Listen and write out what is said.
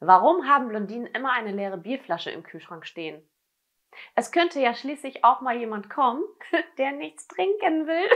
Warum haben Blondinen immer eine leere Bierflasche im Kühlschrank stehen? Es könnte ja schließlich auch mal jemand kommen, der nichts trinken will.